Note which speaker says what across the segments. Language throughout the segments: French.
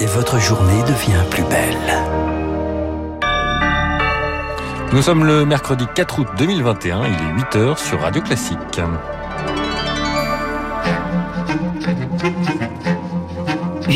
Speaker 1: et votre journée devient plus belle.
Speaker 2: Nous sommes le mercredi 4 août 2021, il est 8h sur Radio Classique.
Speaker 3: «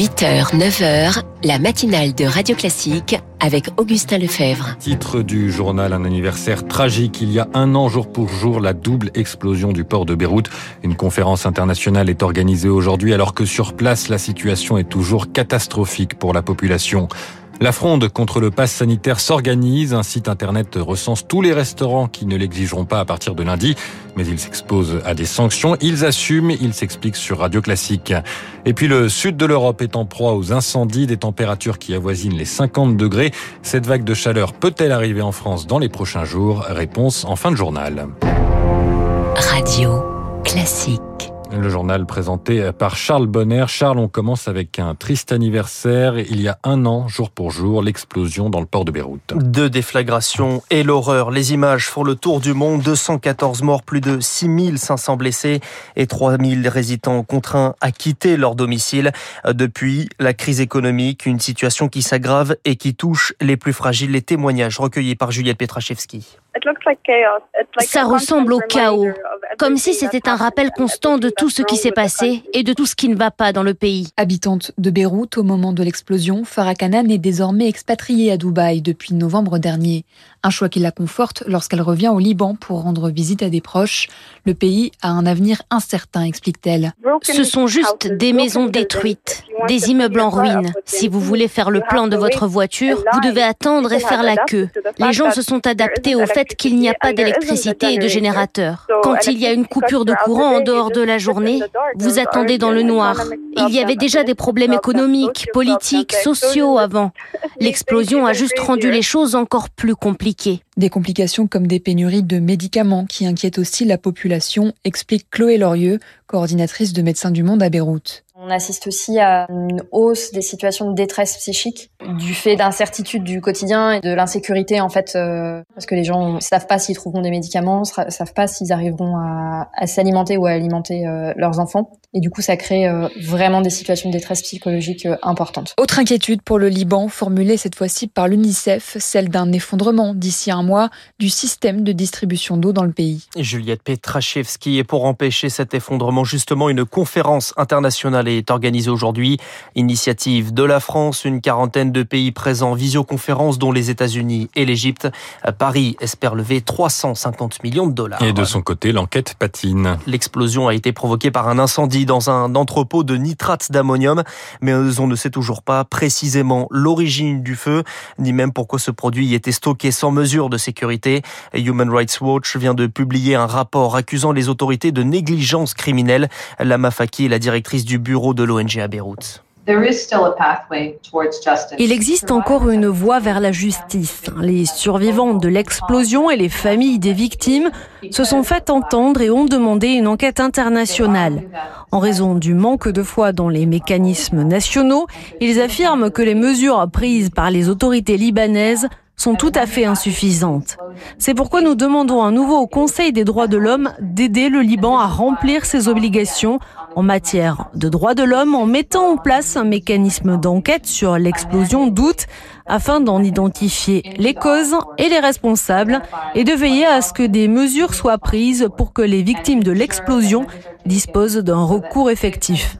Speaker 3: 8h, 9h, la matinale de Radio Classique avec Augustin Lefebvre.
Speaker 2: Titre du journal Un anniversaire tragique. Il y a un an, jour pour jour, la double explosion du port de Beyrouth. Une conférence internationale est organisée aujourd'hui alors que sur place, la situation est toujours catastrophique pour la population. La fronde contre le pass sanitaire s'organise. Un site internet recense tous les restaurants qui ne l'exigeront pas à partir de lundi, mais ils s'exposent à des sanctions. Ils assument, ils s'expliquent sur Radio Classique. Et puis le sud de l'Europe est en proie aux incendies, des températures qui avoisinent les 50 degrés. Cette vague de chaleur peut-elle arriver en France dans les prochains jours? Réponse en fin de journal.
Speaker 3: Radio Classique.
Speaker 2: Le journal présenté par Charles Bonner. Charles, on commence avec un triste anniversaire. Il y a un an, jour pour jour, l'explosion dans le port de Beyrouth.
Speaker 4: Deux déflagrations et l'horreur. Les images font le tour du monde. 214 morts, plus de 6500 blessés et 3000 résidents contraints à quitter leur domicile. Depuis la crise économique, une situation qui s'aggrave et qui touche les plus fragiles. Les témoignages recueillis par Juliette Petrachevski.
Speaker 5: Ça ressemble au chaos, comme si c'était un rappel constant de tout ce qui s'est passé et de tout ce qui ne va pas dans le pays.
Speaker 6: Habitante de Beyrouth au moment de l'explosion, Farah Kanan est désormais expatriée à Dubaï depuis novembre dernier. Un choix qui la conforte lorsqu'elle revient au Liban pour rendre visite à des proches. Le pays a un avenir incertain, explique-t-elle.
Speaker 5: Ce sont juste des maisons détruites, des immeubles en ruine. Si vous voulez faire le plan de votre voiture, vous devez attendre et faire la queue. Les gens se sont adaptés au fait qu'il n'y a pas d'électricité et de générateur. Quand il y a une coupure de courant en dehors de la journée, vous attendez dans le noir. Il y avait déjà des problèmes économiques, politiques, sociaux avant. L'explosion a juste rendu les choses encore plus compliquées.
Speaker 6: Des complications comme des pénuries de médicaments qui inquiètent aussi la population, explique Chloé Lorieux, coordinatrice de Médecins du Monde à Beyrouth.
Speaker 7: On assiste aussi à une hausse des situations de détresse psychique du fait d'incertitudes du quotidien et de l'insécurité en fait euh, parce que les gens ne savent pas s'ils trouveront des médicaments, savent pas s'ils arriveront à, à s'alimenter ou à alimenter euh, leurs enfants et du coup ça crée euh, vraiment des situations de détresse psychologique euh, importantes.
Speaker 6: Autre inquiétude pour le Liban formulée cette fois-ci par l'UNICEF, celle d'un effondrement d'ici un mois du système de distribution d'eau dans le pays.
Speaker 4: Juliette Petrachevski et pour empêcher cet effondrement justement une conférence internationale est organisée aujourd'hui. Initiative de la France, une quarantaine de pays présents, visioconférence dont les États-Unis et l'Égypte. Paris espère lever 350 millions de dollars.
Speaker 2: Et de son côté, l'enquête patine.
Speaker 4: L'explosion a été provoquée par un incendie dans un entrepôt de nitrate d'ammonium, mais on ne sait toujours pas précisément l'origine du feu, ni même pourquoi ce produit y était stocké sans mesure de sécurité. Human Rights Watch vient de publier un rapport accusant les autorités de négligence criminelle. Lama Faki est la directrice du bureau de l'ONG à Beyrouth.
Speaker 8: Il existe encore une voie vers la justice. Les survivants de l'explosion et les familles des victimes se sont fait entendre et ont demandé une enquête internationale. En raison du manque de foi dans les mécanismes nationaux, ils affirment que les mesures prises par les autorités libanaises sont tout à fait insuffisantes. C'est pourquoi nous demandons à nouveau au Conseil des droits de l'homme d'aider le Liban à remplir ses obligations en matière de droits de l'homme en mettant en place un mécanisme d'enquête sur l'explosion d'août afin d'en identifier les causes et les responsables et de veiller à ce que des mesures soient prises pour que les victimes de l'explosion disposent d'un recours effectif.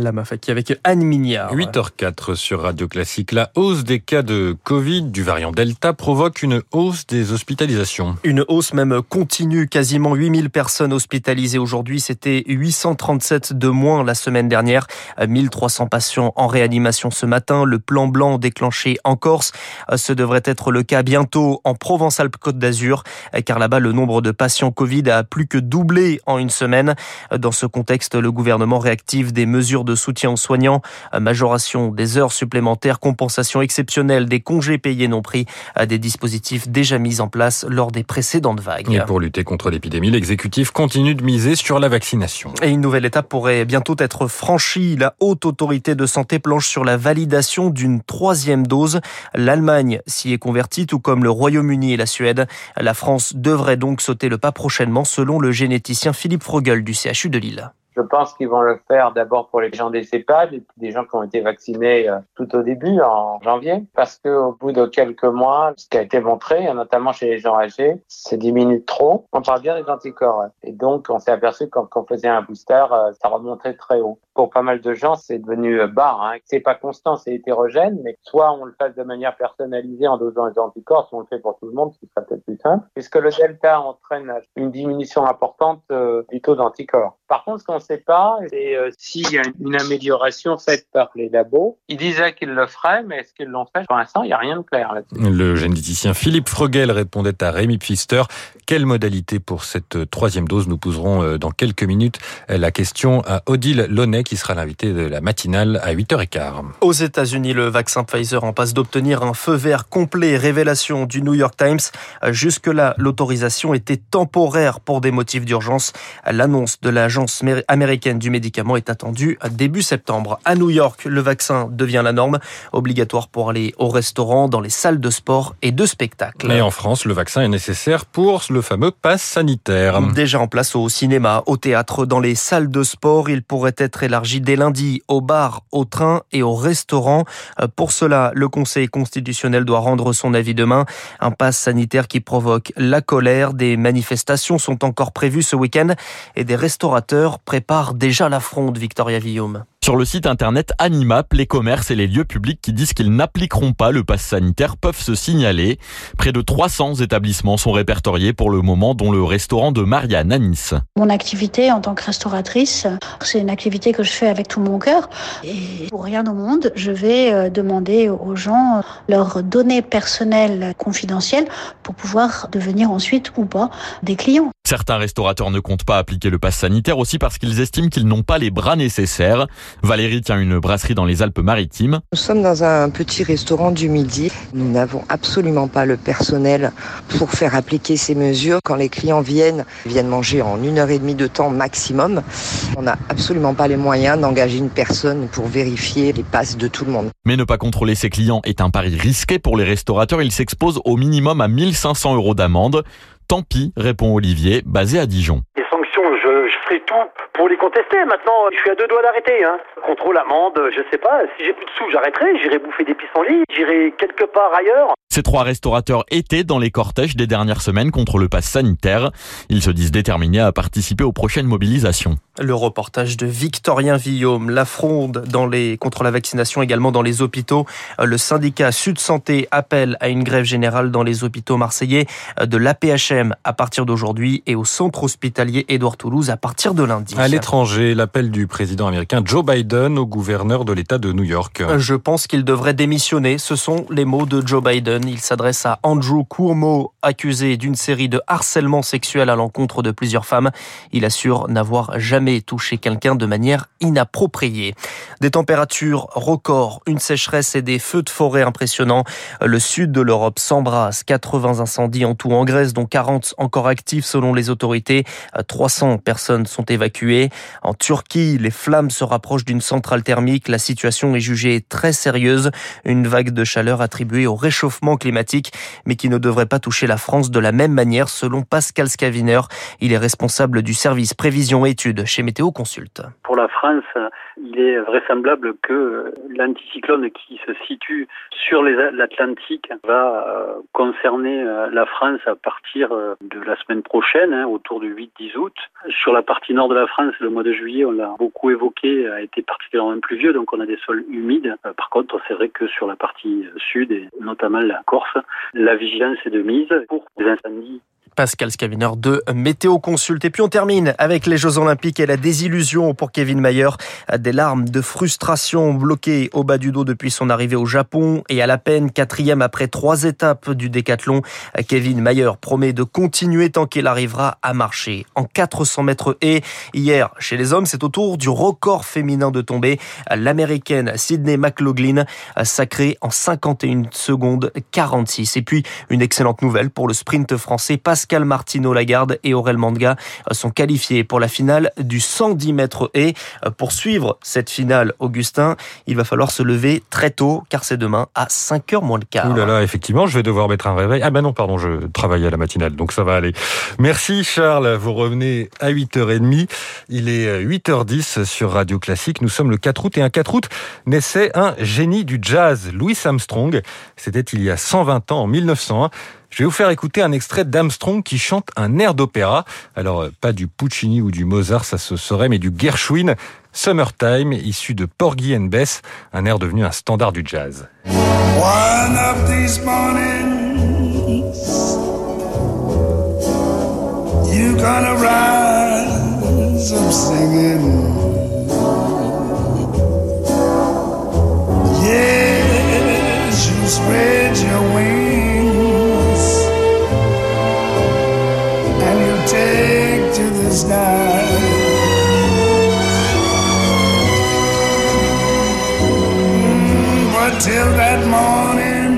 Speaker 4: La Mafaki avec Anne Mignard.
Speaker 2: 8h04 sur Radio Classique. La hausse des cas de Covid du variant Delta provoque une hausse des hospitalisations.
Speaker 4: Une hausse même continue, quasiment 8000 personnes hospitalisées aujourd'hui. C'était 837 de moins la semaine dernière. 1300 patients en réanimation ce matin. Le plan blanc déclenché en Corse. Ce devrait être le cas bientôt en Provence-Alpes-Côte d'Azur, car là-bas, le nombre de patients Covid a plus que doublé en une semaine. Dans ce contexte, le gouvernement réactive des mesures de soutien aux soignants, majoration des heures supplémentaires, compensation exceptionnelle des congés payés non pris, des dispositifs déjà mis en place lors des précédentes vagues.
Speaker 2: Et pour lutter contre l'épidémie, l'exécutif continue de miser sur la vaccination.
Speaker 4: Et une nouvelle étape pourrait bientôt être franchie. La haute autorité de santé planche sur la validation d'une troisième dose. L'Allemagne s'y est convertie, tout comme le Royaume-Uni et la Suède. La France devrait donc sauter le pas prochainement, selon le généticien Philippe Frogel du CHU de Lille.
Speaker 9: Je pense qu'ils vont le faire d'abord pour les gens des EHPAD et puis des gens qui ont été vaccinés euh, tout au début, en janvier, parce qu'au bout de quelques mois, ce qui a été montré, notamment chez les gens âgés, c'est 10 minutes trop. On parle bien des anticorps. Et donc, on s'est aperçu quand on faisait un booster, euh, ça remontait très haut. Pour pas mal de gens, c'est devenu euh, bas. Hein. C'est pas constant, c'est hétérogène, mais soit on le fait de manière personnalisée en dosant les anticorps, soit on le fait pour tout le monde, ce qui sera peut-être plus simple, puisque le delta entraîne une diminution importante du taux d'anticorps. Par contre, ce sait pas, c'est s'il y a une amélioration faite par les labos. Ils disaient qu'ils le feraient, mais est-ce qu'ils l'ont fait? Pour l'instant, il n'y a rien de clair là-dessus.
Speaker 2: Le généticien Philippe Frogel répondait à Rémi Pfister. Quelle modalité pour cette troisième dose? Nous poserons euh, dans quelques minutes la question à Odile Launay, qui sera l'invité de la matinale à 8h15.
Speaker 4: Aux États-Unis, le vaccin Pfizer en passe d'obtenir un feu vert complet. Révélation du New York Times. Jusque-là, l'autorisation était temporaire pour des motifs d'urgence. L'annonce de l'agence américaine du médicament est attendue début septembre. À New York, le vaccin devient la norme, obligatoire pour aller au restaurant, dans les salles de sport et de spectacle.
Speaker 2: Mais en France, le vaccin est nécessaire pour le fameux pass sanitaire.
Speaker 4: Déjà en place au cinéma, au théâtre, dans les salles de sport, il pourrait être élargi dès lundi aux bars, aux trains et aux restaurants. Pour cela, le Conseil constitutionnel doit rendre son avis demain. Un pass sanitaire qui provoque la colère. Des manifestations sont encore prévues ce week-end et des restaurateurs préparent déjà la fronde, Victoria Villaume.
Speaker 10: Sur le site internet Animap, les commerces et les lieux publics qui disent qu'ils n'appliqueront pas le pass sanitaire peuvent se signaler. Près de 300 établissements sont répertoriés pour le moment, dont le restaurant de Marianne à Nice.
Speaker 11: Mon activité en tant que restauratrice, c'est une activité que je fais avec tout mon cœur. Et pour rien au monde, je vais euh, demander aux gens leurs données personnelles confidentielles pour pouvoir devenir ensuite ou pas des clients.
Speaker 10: Certains restaurateurs ne comptent pas appliquer le pass sanitaire aussi parce qu'ils estiment qu'ils n'ont pas les bras nécessaires. Valérie tient une brasserie dans les Alpes-Maritimes.
Speaker 12: Nous sommes dans un petit restaurant du midi. Nous n'avons absolument pas le personnel pour faire appliquer ces mesures. Quand les clients viennent, viennent manger en une heure et demie de temps maximum. On n'a absolument pas les moyens d'engager une personne pour vérifier les passes de tout le monde.
Speaker 10: Mais ne pas contrôler ses clients est un pari risqué pour les restaurateurs. Ils s'exposent au minimum à 1500 euros d'amende. Tant pis, répond Olivier, basé à Dijon.
Speaker 13: Les sanctions, je, je ferai tout pour les contester. Maintenant, je suis à deux doigts d'arrêter. Hein. Contrôle, amende, je sais pas. Si j'ai plus de sous, j'arrêterai. J'irai bouffer des pissenlits. J'irai quelque part ailleurs.
Speaker 10: Ces trois restaurateurs étaient dans les cortèges des dernières semaines contre le pass sanitaire. Ils se disent déterminés à participer aux prochaines mobilisations.
Speaker 4: Le reportage de Victorien Villaume, la fronde dans les, contre la vaccination également dans les hôpitaux. Le syndicat Sud Santé appelle à une grève générale dans les hôpitaux marseillais de l'APHM à partir d'aujourd'hui et au centre hospitalier Édouard Toulouse à partir de lundi.
Speaker 2: À l'étranger, l'appel du président américain Joe Biden au gouverneur de l'État de New York.
Speaker 4: Je pense qu'il devrait démissionner. Ce sont les mots de Joe Biden. Il s'adresse à Andrew Cuomo, accusé d'une série de harcèlement sexuel à l'encontre de plusieurs femmes. Il assure n'avoir jamais touché quelqu'un de manière inappropriée. Des températures records, une sécheresse et des feux de forêt impressionnants. Le sud de l'Europe s'embrasse. 80 incendies en tout en Grèce, dont 40 encore actifs selon les autorités. 300 personnes sont évacuées. En Turquie, les flammes se rapprochent d'une centrale thermique. La situation est jugée très sérieuse. Une vague de chaleur attribuée au réchauffement climatique, mais qui ne devrait pas toucher la France de la même manière, selon Pascal Scaviner. Il est responsable du service prévision études chez Météo Consult.
Speaker 14: Pour la France, il est vraisemblable que l'anticyclone qui se situe sur l'Atlantique va euh, concerner euh, la France à partir euh, de la semaine prochaine, hein, autour du 8-10 août. Sur la partie nord de la France, le mois de juillet, on l'a beaucoup évoqué, a été particulièrement pluvieux, donc on a des sols humides. Par contre, c'est vrai que sur la partie sud, et notamment la Corse, la vigilance est de mise pour des incendies
Speaker 4: Pascal Scaviner de Météo Consult. Et puis on termine avec les Jeux Olympiques et la désillusion pour Kevin Mayer. Des larmes de frustration bloquées au bas du dos depuis son arrivée au Japon et à la peine quatrième après trois étapes du décathlon. Kevin Mayer promet de continuer tant qu'il arrivera à marcher en 400 mètres et hier chez les hommes c'est au tour du record féminin de tombée. L'américaine Sydney McLaughlin sacrée en 51 secondes 46. Et puis une excellente nouvelle pour le sprint français Pascal Pascal Martino Lagarde et Aurel Manga sont qualifiés pour la finale du 110 mètres et pour suivre cette finale, Augustin, il va falloir se lever très tôt car c'est demain à 5h moins le quart.
Speaker 2: Ouh là là, effectivement, je vais devoir mettre un réveil. Ah ben non, pardon, je travaille à la matinale, donc ça va aller. Merci Charles, vous revenez à 8h30. Il est 8h10 sur Radio Classique. Nous sommes le 4 août et un 4 août naissait un génie du jazz, Louis Armstrong. C'était il y a 120 ans, en 1901. Je vais vous faire écouter un extrait d'Armstrong qui chante un air d'opéra. Alors, euh, pas du Puccini ou du Mozart, ça se saurait, mais du Gershwin, Summertime, issu de Porgy and Bess, un air devenu un standard du jazz. Gonna singing. Till that morning.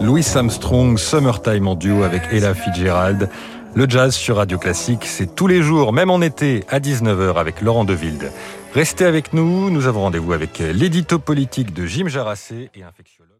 Speaker 2: Louis Armstrong, Summertime en duo avec Ella Fitzgerald. Le jazz sur Radio Classique, c'est tous les jours, même en été, à 19h avec Laurent Deville. Restez avec nous, nous avons rendez-vous avec l'édito politique de Jim Jarassé et infectiologue.